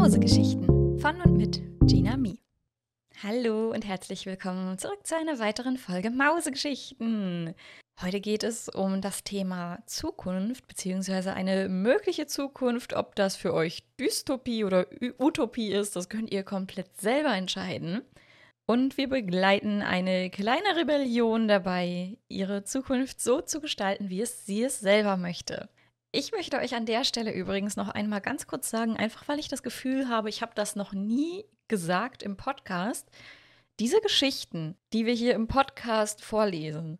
Mausegeschichten von und mit Gina Mi. Hallo und herzlich willkommen zurück zu einer weiteren Folge Mausegeschichten. Heute geht es um das Thema Zukunft beziehungsweise eine mögliche Zukunft. Ob das für euch Dystopie oder Utopie ist, das könnt ihr komplett selber entscheiden. Und wir begleiten eine kleine Rebellion dabei, ihre Zukunft so zu gestalten, wie es sie es selber möchte. Ich möchte euch an der Stelle übrigens noch einmal ganz kurz sagen, einfach weil ich das Gefühl habe, ich habe das noch nie gesagt im Podcast. Diese Geschichten, die wir hier im Podcast vorlesen,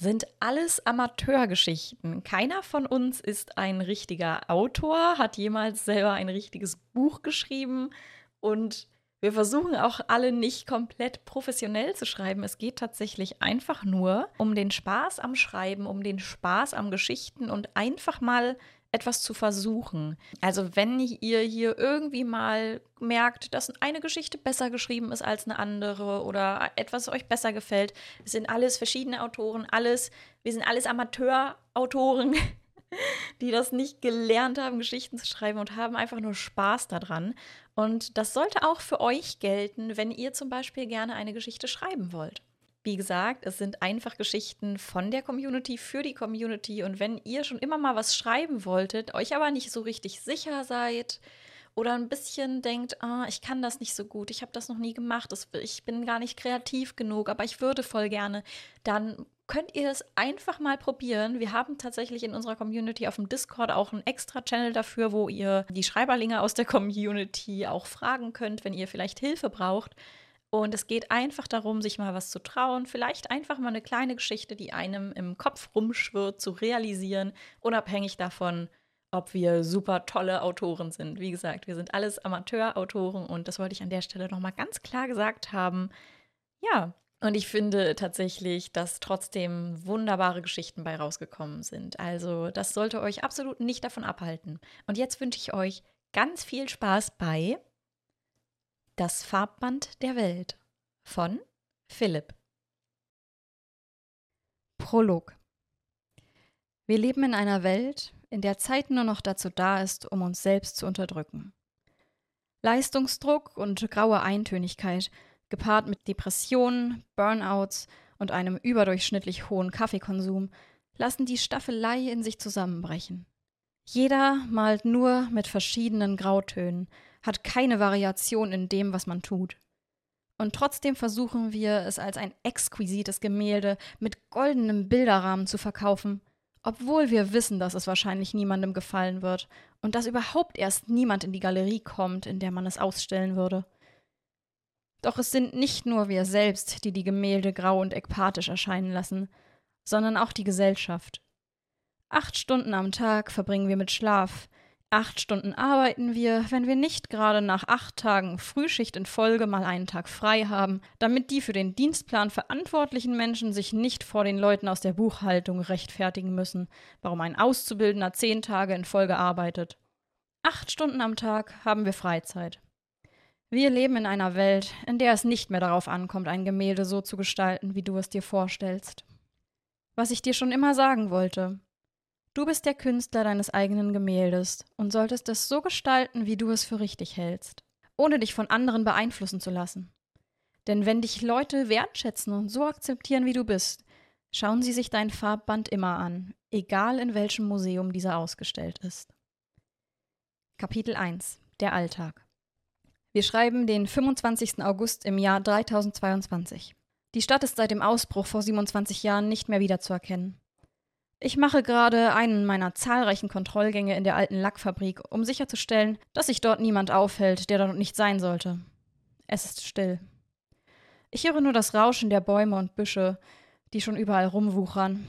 sind alles Amateurgeschichten. Keiner von uns ist ein richtiger Autor, hat jemals selber ein richtiges Buch geschrieben und wir versuchen auch alle nicht komplett professionell zu schreiben. Es geht tatsächlich einfach nur um den Spaß am Schreiben, um den Spaß am Geschichten und einfach mal etwas zu versuchen. Also wenn ihr hier irgendwie mal merkt, dass eine Geschichte besser geschrieben ist als eine andere oder etwas euch besser gefällt, es sind alles verschiedene Autoren, alles, wir sind alles Amateurautoren, die das nicht gelernt haben, Geschichten zu schreiben und haben einfach nur Spaß daran. Und das sollte auch für euch gelten, wenn ihr zum Beispiel gerne eine Geschichte schreiben wollt. Wie gesagt, es sind einfach Geschichten von der Community für die Community. Und wenn ihr schon immer mal was schreiben wolltet, euch aber nicht so richtig sicher seid oder ein bisschen denkt, ah, ich kann das nicht so gut, ich habe das noch nie gemacht, ich bin gar nicht kreativ genug, aber ich würde voll gerne, dann könnt ihr es einfach mal probieren. Wir haben tatsächlich in unserer Community auf dem Discord auch einen extra Channel dafür, wo ihr die Schreiberlinge aus der Community auch fragen könnt, wenn ihr vielleicht Hilfe braucht. Und es geht einfach darum, sich mal was zu trauen, vielleicht einfach mal eine kleine Geschichte, die einem im Kopf rumschwirrt, zu realisieren, unabhängig davon, ob wir super tolle Autoren sind. Wie gesagt, wir sind alles Amateurautoren und das wollte ich an der Stelle nochmal ganz klar gesagt haben. Ja, und ich finde tatsächlich, dass trotzdem wunderbare Geschichten bei rausgekommen sind. Also das sollte euch absolut nicht davon abhalten. Und jetzt wünsche ich euch ganz viel Spaß bei Das Farbband der Welt von Philipp. Prolog. Wir leben in einer Welt, in der Zeit nur noch dazu da ist, um uns selbst zu unterdrücken. Leistungsdruck und graue Eintönigkeit – gepaart mit Depressionen, Burnouts und einem überdurchschnittlich hohen Kaffeekonsum, lassen die Staffelei in sich zusammenbrechen. Jeder malt nur mit verschiedenen Grautönen, hat keine Variation in dem, was man tut. Und trotzdem versuchen wir, es als ein exquisites Gemälde mit goldenem Bilderrahmen zu verkaufen, obwohl wir wissen, dass es wahrscheinlich niemandem gefallen wird und dass überhaupt erst niemand in die Galerie kommt, in der man es ausstellen würde. Doch es sind nicht nur wir selbst, die die Gemälde grau und ekpathisch erscheinen lassen, sondern auch die Gesellschaft. Acht Stunden am Tag verbringen wir mit Schlaf, acht Stunden arbeiten wir, wenn wir nicht gerade nach acht Tagen Frühschicht in Folge mal einen Tag frei haben, damit die für den Dienstplan verantwortlichen Menschen sich nicht vor den Leuten aus der Buchhaltung rechtfertigen müssen, warum ein Auszubildender zehn Tage in Folge arbeitet. Acht Stunden am Tag haben wir Freizeit. Wir leben in einer Welt, in der es nicht mehr darauf ankommt, ein Gemälde so zu gestalten, wie du es dir vorstellst. Was ich dir schon immer sagen wollte. Du bist der Künstler deines eigenen Gemäldes und solltest es so gestalten, wie du es für richtig hältst, ohne dich von anderen beeinflussen zu lassen. Denn wenn dich Leute wertschätzen und so akzeptieren, wie du bist, schauen sie sich dein Farbband immer an, egal in welchem Museum dieser ausgestellt ist. Kapitel 1 Der Alltag wir schreiben den 25. August im Jahr 3022. Die Stadt ist seit dem Ausbruch vor 27 Jahren nicht mehr wiederzuerkennen. Ich mache gerade einen meiner zahlreichen Kontrollgänge in der alten Lackfabrik, um sicherzustellen, dass sich dort niemand aufhält, der dort nicht sein sollte. Es ist still. Ich höre nur das Rauschen der Bäume und Büsche, die schon überall rumwuchern.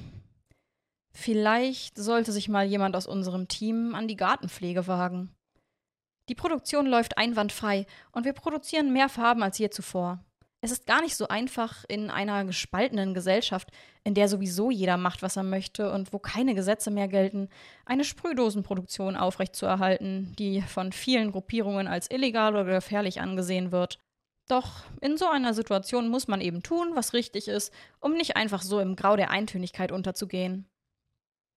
Vielleicht sollte sich mal jemand aus unserem Team an die Gartenpflege wagen. Die Produktion läuft einwandfrei und wir produzieren mehr Farben als je zuvor. Es ist gar nicht so einfach in einer gespaltenen Gesellschaft, in der sowieso jeder macht, was er möchte und wo keine Gesetze mehr gelten, eine Sprühdosenproduktion aufrechtzuerhalten, die von vielen Gruppierungen als illegal oder gefährlich angesehen wird. Doch in so einer Situation muss man eben tun, was richtig ist, um nicht einfach so im Grau der Eintönigkeit unterzugehen.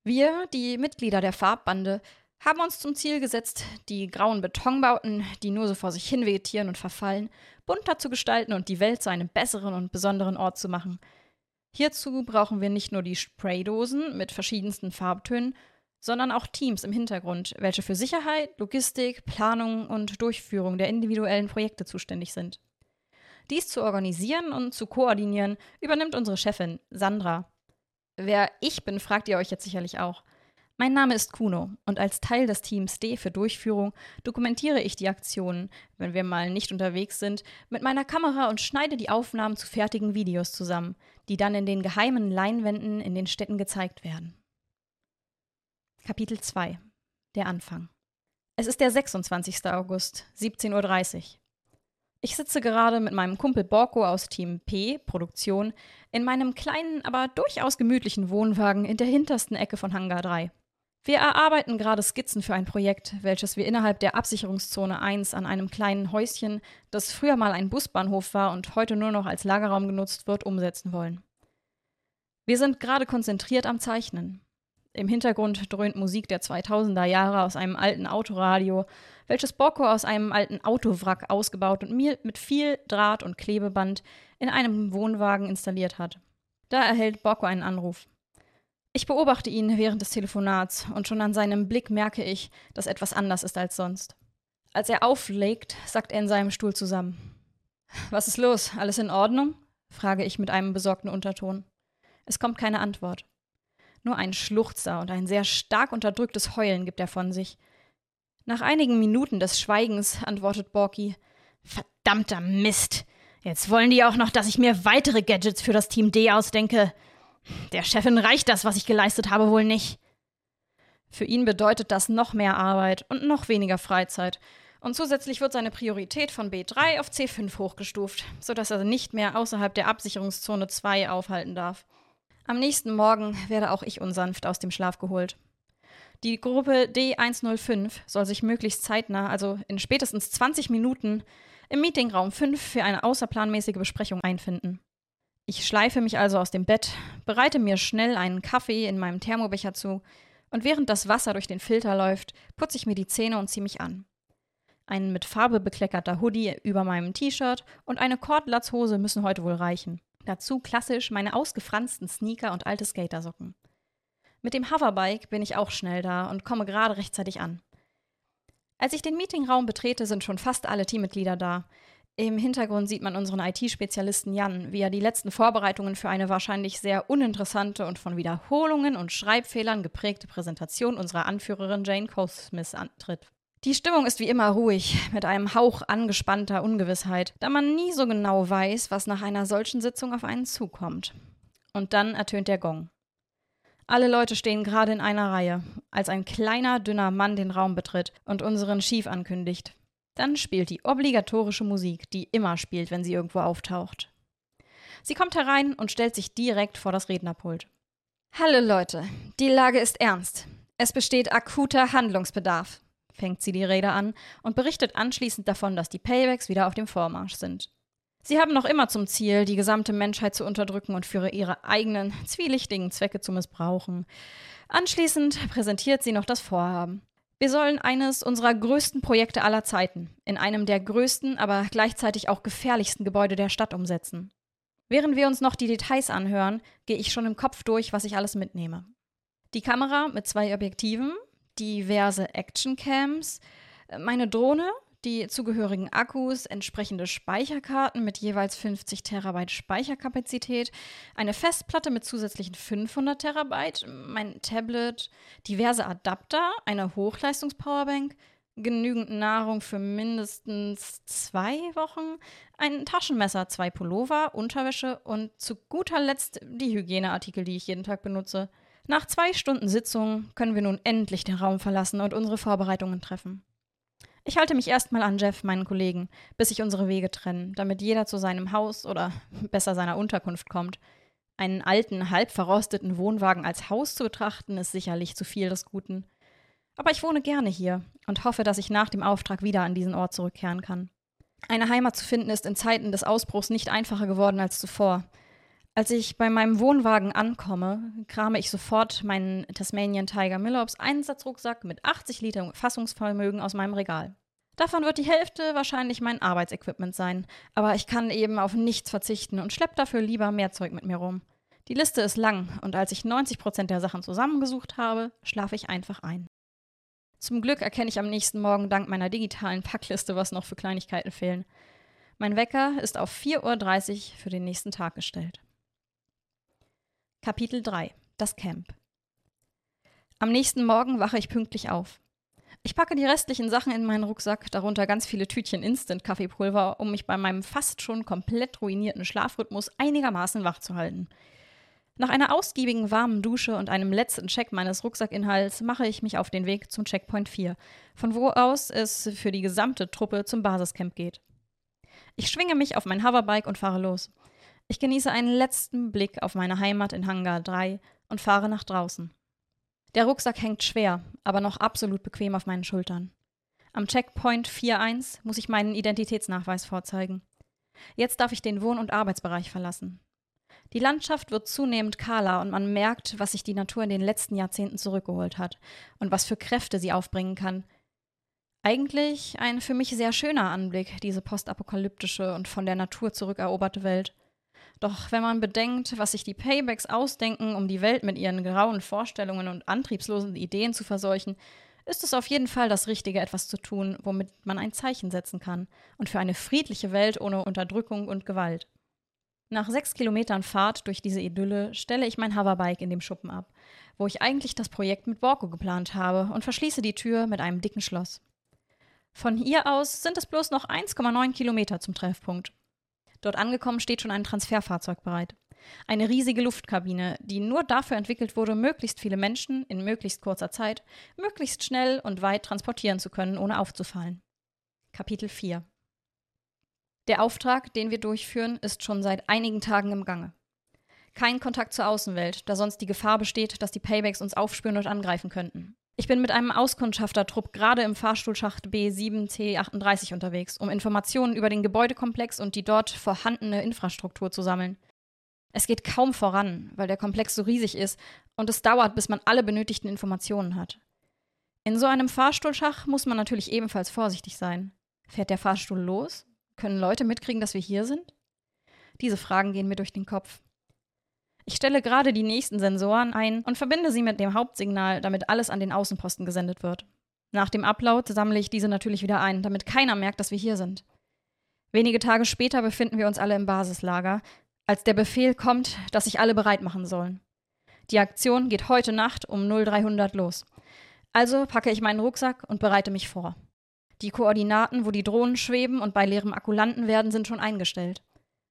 Wir, die Mitglieder der Farbbande, haben uns zum Ziel gesetzt, die grauen Betonbauten, die nur so vor sich hin vegetieren und verfallen, bunter zu gestalten und die Welt zu einem besseren und besonderen Ort zu machen. Hierzu brauchen wir nicht nur die Spraydosen mit verschiedensten Farbtönen, sondern auch Teams im Hintergrund, welche für Sicherheit, Logistik, Planung und Durchführung der individuellen Projekte zuständig sind. Dies zu organisieren und zu koordinieren übernimmt unsere Chefin, Sandra. Wer ich bin, fragt ihr euch jetzt sicherlich auch. Mein Name ist Kuno und als Teil des Teams D für Durchführung dokumentiere ich die Aktionen, wenn wir mal nicht unterwegs sind, mit meiner Kamera und schneide die Aufnahmen zu fertigen Videos zusammen, die dann in den geheimen Leinwänden in den Städten gezeigt werden. Kapitel 2 Der Anfang Es ist der 26. August, 17.30 Uhr. Ich sitze gerade mit meinem Kumpel Borko aus Team P, Produktion, in meinem kleinen, aber durchaus gemütlichen Wohnwagen in der hintersten Ecke von Hangar 3. Wir erarbeiten gerade Skizzen für ein Projekt, welches wir innerhalb der Absicherungszone 1 an einem kleinen Häuschen, das früher mal ein Busbahnhof war und heute nur noch als Lagerraum genutzt wird, umsetzen wollen. Wir sind gerade konzentriert am Zeichnen. Im Hintergrund dröhnt Musik der 2000er Jahre aus einem alten Autoradio, welches Bocco aus einem alten Autowrack ausgebaut und mir mit viel Draht und Klebeband in einem Wohnwagen installiert hat. Da erhält Bocco einen Anruf. Ich beobachte ihn während des Telefonats und schon an seinem Blick merke ich, dass etwas anders ist als sonst. Als er auflegt, sackt er in seinem Stuhl zusammen. Was ist los? Alles in Ordnung? frage ich mit einem besorgten Unterton. Es kommt keine Antwort. Nur ein Schluchzer und ein sehr stark unterdrücktes Heulen gibt er von sich. Nach einigen Minuten des Schweigens antwortet Borky: Verdammter Mist! Jetzt wollen die auch noch, dass ich mir weitere Gadgets für das Team D ausdenke. Der Chefin reicht das, was ich geleistet habe, wohl nicht. Für ihn bedeutet das noch mehr Arbeit und noch weniger Freizeit. Und zusätzlich wird seine Priorität von B3 auf C5 hochgestuft, sodass er nicht mehr außerhalb der Absicherungszone 2 aufhalten darf. Am nächsten Morgen werde auch ich unsanft aus dem Schlaf geholt. Die Gruppe D105 soll sich möglichst zeitnah, also in spätestens 20 Minuten, im Meetingraum 5 für eine außerplanmäßige Besprechung einfinden. Ich schleife mich also aus dem Bett, bereite mir schnell einen Kaffee in meinem Thermobecher zu und während das Wasser durch den Filter läuft, putze ich mir die Zähne und ziehe mich an. Ein mit Farbe bekleckerter Hoodie über meinem T-Shirt und eine Kordlatzhose müssen heute wohl reichen. Dazu klassisch meine ausgefransten Sneaker und alte Skatersocken. Mit dem Hoverbike bin ich auch schnell da und komme gerade rechtzeitig an. Als ich den Meetingraum betrete, sind schon fast alle Teammitglieder da. Im Hintergrund sieht man unseren IT-Spezialisten Jan, wie er die letzten Vorbereitungen für eine wahrscheinlich sehr uninteressante und von Wiederholungen und Schreibfehlern geprägte Präsentation unserer Anführerin Jane Cole-Smith antritt. Die Stimmung ist wie immer ruhig, mit einem Hauch angespannter Ungewissheit, da man nie so genau weiß, was nach einer solchen Sitzung auf einen zukommt. Und dann ertönt der Gong. Alle Leute stehen gerade in einer Reihe, als ein kleiner, dünner Mann den Raum betritt und unseren Chief ankündigt. Dann spielt die obligatorische Musik, die immer spielt, wenn sie irgendwo auftaucht. Sie kommt herein und stellt sich direkt vor das Rednerpult. Hallo Leute, die Lage ist ernst. Es besteht akuter Handlungsbedarf, fängt sie die Rede an und berichtet anschließend davon, dass die Paybacks wieder auf dem Vormarsch sind. Sie haben noch immer zum Ziel, die gesamte Menschheit zu unterdrücken und für ihre eigenen, zwielichtigen Zwecke zu missbrauchen. Anschließend präsentiert sie noch das Vorhaben. Wir sollen eines unserer größten Projekte aller Zeiten in einem der größten, aber gleichzeitig auch gefährlichsten Gebäude der Stadt umsetzen. Während wir uns noch die Details anhören, gehe ich schon im Kopf durch, was ich alles mitnehme. Die Kamera mit zwei Objektiven, diverse Actioncams, meine Drohne die zugehörigen Akkus, entsprechende Speicherkarten mit jeweils 50 Terabyte Speicherkapazität, eine Festplatte mit zusätzlichen 500 Terabyte, mein Tablet, diverse Adapter, eine Hochleistungspowerbank, genügend Nahrung für mindestens zwei Wochen, ein Taschenmesser, zwei Pullover, Unterwäsche und zu guter Letzt die Hygieneartikel, die ich jeden Tag benutze. Nach zwei Stunden Sitzung können wir nun endlich den Raum verlassen und unsere Vorbereitungen treffen. Ich halte mich erstmal an Jeff, meinen Kollegen, bis sich unsere Wege trennen, damit jeder zu seinem Haus oder besser seiner Unterkunft kommt. Einen alten, halb verrosteten Wohnwagen als Haus zu betrachten, ist sicherlich zu viel des Guten. Aber ich wohne gerne hier und hoffe, dass ich nach dem Auftrag wieder an diesen Ort zurückkehren kann. Eine Heimat zu finden ist in Zeiten des Ausbruchs nicht einfacher geworden als zuvor. Als ich bei meinem Wohnwagen ankomme, krame ich sofort meinen Tasmanian Tiger Millops Einsatzrucksack mit 80 Liter Fassungsvermögen aus meinem Regal. Davon wird die Hälfte wahrscheinlich mein Arbeitsequipment sein, aber ich kann eben auf nichts verzichten und schlepp dafür lieber mehr Zeug mit mir rum. Die Liste ist lang und als ich 90 Prozent der Sachen zusammengesucht habe, schlafe ich einfach ein. Zum Glück erkenne ich am nächsten Morgen dank meiner digitalen Packliste, was noch für Kleinigkeiten fehlen. Mein Wecker ist auf 4.30 Uhr für den nächsten Tag gestellt. Kapitel 3 Das Camp Am nächsten Morgen wache ich pünktlich auf. Ich packe die restlichen Sachen in meinen Rucksack, darunter ganz viele Tütchen Instant-Kaffeepulver, um mich bei meinem fast schon komplett ruinierten Schlafrhythmus einigermaßen wach zu halten. Nach einer ausgiebigen warmen Dusche und einem letzten Check meines Rucksackinhalts mache ich mich auf den Weg zum Checkpoint 4, von wo aus es für die gesamte Truppe zum Basiscamp geht. Ich schwinge mich auf mein Hoverbike und fahre los. Ich genieße einen letzten Blick auf meine Heimat in Hangar 3 und fahre nach draußen. Der Rucksack hängt schwer, aber noch absolut bequem auf meinen Schultern. Am Checkpoint 4.1 muss ich meinen Identitätsnachweis vorzeigen. Jetzt darf ich den Wohn- und Arbeitsbereich verlassen. Die Landschaft wird zunehmend kahler und man merkt, was sich die Natur in den letzten Jahrzehnten zurückgeholt hat und was für Kräfte sie aufbringen kann. Eigentlich ein für mich sehr schöner Anblick, diese postapokalyptische und von der Natur zurückeroberte Welt. Doch wenn man bedenkt, was sich die Paybacks ausdenken, um die Welt mit ihren grauen Vorstellungen und antriebslosen Ideen zu verseuchen, ist es auf jeden Fall das Richtige, etwas zu tun, womit man ein Zeichen setzen kann und für eine friedliche Welt ohne Unterdrückung und Gewalt. Nach sechs Kilometern Fahrt durch diese Idylle stelle ich mein Hoverbike in dem Schuppen ab, wo ich eigentlich das Projekt mit Borko geplant habe, und verschließe die Tür mit einem dicken Schloss. Von hier aus sind es bloß noch 1,9 Kilometer zum Treffpunkt. Dort angekommen steht schon ein Transferfahrzeug bereit. Eine riesige Luftkabine, die nur dafür entwickelt wurde, möglichst viele Menschen in möglichst kurzer Zeit, möglichst schnell und weit transportieren zu können, ohne aufzufallen. Kapitel 4 der Auftrag, den wir durchführen, ist schon seit einigen Tagen im Gange. Kein Kontakt zur Außenwelt, da sonst die Gefahr besteht, dass die Paybacks uns aufspüren und angreifen könnten. Ich bin mit einem Auskundschaftertrupp gerade im Fahrstuhlschacht B7T38 unterwegs, um Informationen über den Gebäudekomplex und die dort vorhandene Infrastruktur zu sammeln. Es geht kaum voran, weil der Komplex so riesig ist und es dauert, bis man alle benötigten Informationen hat. In so einem Fahrstuhlschach muss man natürlich ebenfalls vorsichtig sein. Fährt der Fahrstuhl los? Können Leute mitkriegen, dass wir hier sind? Diese Fragen gehen mir durch den Kopf. Ich stelle gerade die nächsten Sensoren ein und verbinde sie mit dem Hauptsignal, damit alles an den Außenposten gesendet wird. Nach dem Upload sammle ich diese natürlich wieder ein, damit keiner merkt, dass wir hier sind. Wenige Tage später befinden wir uns alle im Basislager, als der Befehl kommt, dass sich alle bereit machen sollen. Die Aktion geht heute Nacht um 0300 los. Also packe ich meinen Rucksack und bereite mich vor. Die Koordinaten, wo die Drohnen schweben und bei leerem Akku landen werden, sind schon eingestellt.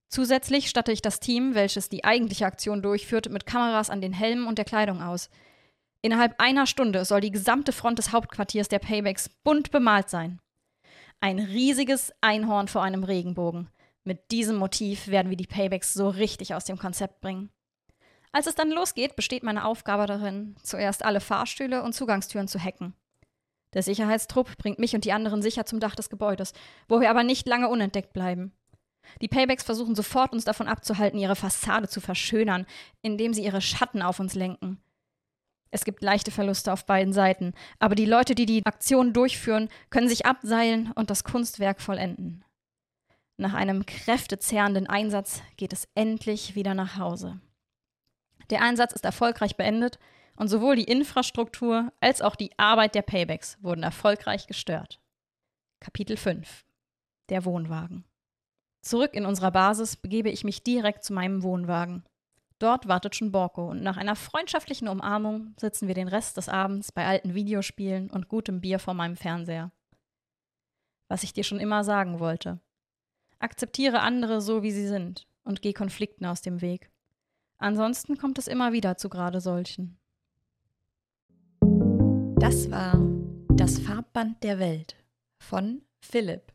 Zusätzlich statte ich das Team, welches die eigentliche Aktion durchführt, mit Kameras an den Helmen und der Kleidung aus. Innerhalb einer Stunde soll die gesamte Front des Hauptquartiers der Paybacks bunt bemalt sein. Ein riesiges Einhorn vor einem Regenbogen. Mit diesem Motiv werden wir die Paybacks so richtig aus dem Konzept bringen. Als es dann losgeht, besteht meine Aufgabe darin, zuerst alle Fahrstühle und Zugangstüren zu hacken. Der Sicherheitstrupp bringt mich und die anderen sicher zum Dach des Gebäudes, wo wir aber nicht lange unentdeckt bleiben. Die Paybacks versuchen sofort, uns davon abzuhalten, ihre Fassade zu verschönern, indem sie ihre Schatten auf uns lenken. Es gibt leichte Verluste auf beiden Seiten, aber die Leute, die die Aktion durchführen, können sich abseilen und das Kunstwerk vollenden. Nach einem kräftezehrenden Einsatz geht es endlich wieder nach Hause. Der Einsatz ist erfolgreich beendet und sowohl die Infrastruktur als auch die Arbeit der Paybacks wurden erfolgreich gestört. Kapitel 5 Der Wohnwagen Zurück in unserer Basis begebe ich mich direkt zu meinem Wohnwagen. Dort wartet schon Borko und nach einer freundschaftlichen Umarmung sitzen wir den Rest des Abends bei alten Videospielen und gutem Bier vor meinem Fernseher. Was ich dir schon immer sagen wollte. Akzeptiere andere so, wie sie sind und geh Konflikten aus dem Weg. Ansonsten kommt es immer wieder zu gerade solchen. Das war Das Farbband der Welt von Philipp.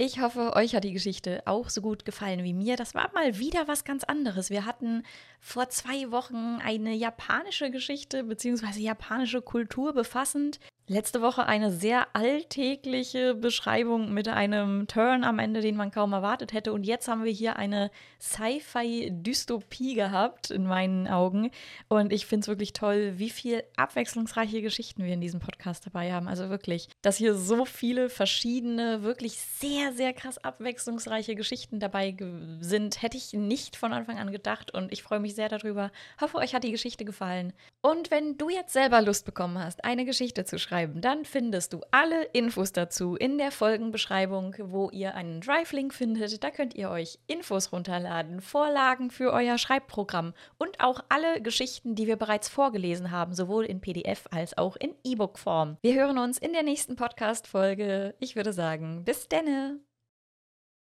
Ich hoffe, euch hat die Geschichte auch so gut gefallen wie mir. Das war mal wieder was ganz anderes. Wir hatten vor zwei Wochen eine japanische Geschichte bzw. japanische Kultur befassend. Letzte Woche eine sehr alltägliche Beschreibung mit einem Turn am Ende, den man kaum erwartet hätte. Und jetzt haben wir hier eine Sci-Fi-Dystopie gehabt, in meinen Augen. Und ich finde es wirklich toll, wie viel abwechslungsreiche Geschichten wir in diesem Podcast dabei haben. Also wirklich, dass hier so viele verschiedene, wirklich sehr, sehr krass abwechslungsreiche Geschichten dabei sind, hätte ich nicht von Anfang an gedacht. Und ich freue mich sehr darüber. Hoffe, euch hat die Geschichte gefallen. Und wenn du jetzt selber Lust bekommen hast, eine Geschichte zu schreiben, schreiben, dann findest du alle Infos dazu in der Folgenbeschreibung, wo ihr einen Drive-Link findet. Da könnt ihr euch Infos runterladen, Vorlagen für euer Schreibprogramm und auch alle Geschichten, die wir bereits vorgelesen haben, sowohl in PDF als auch in E-Book-Form. Wir hören uns in der nächsten Podcast-Folge. Ich würde sagen, bis denne!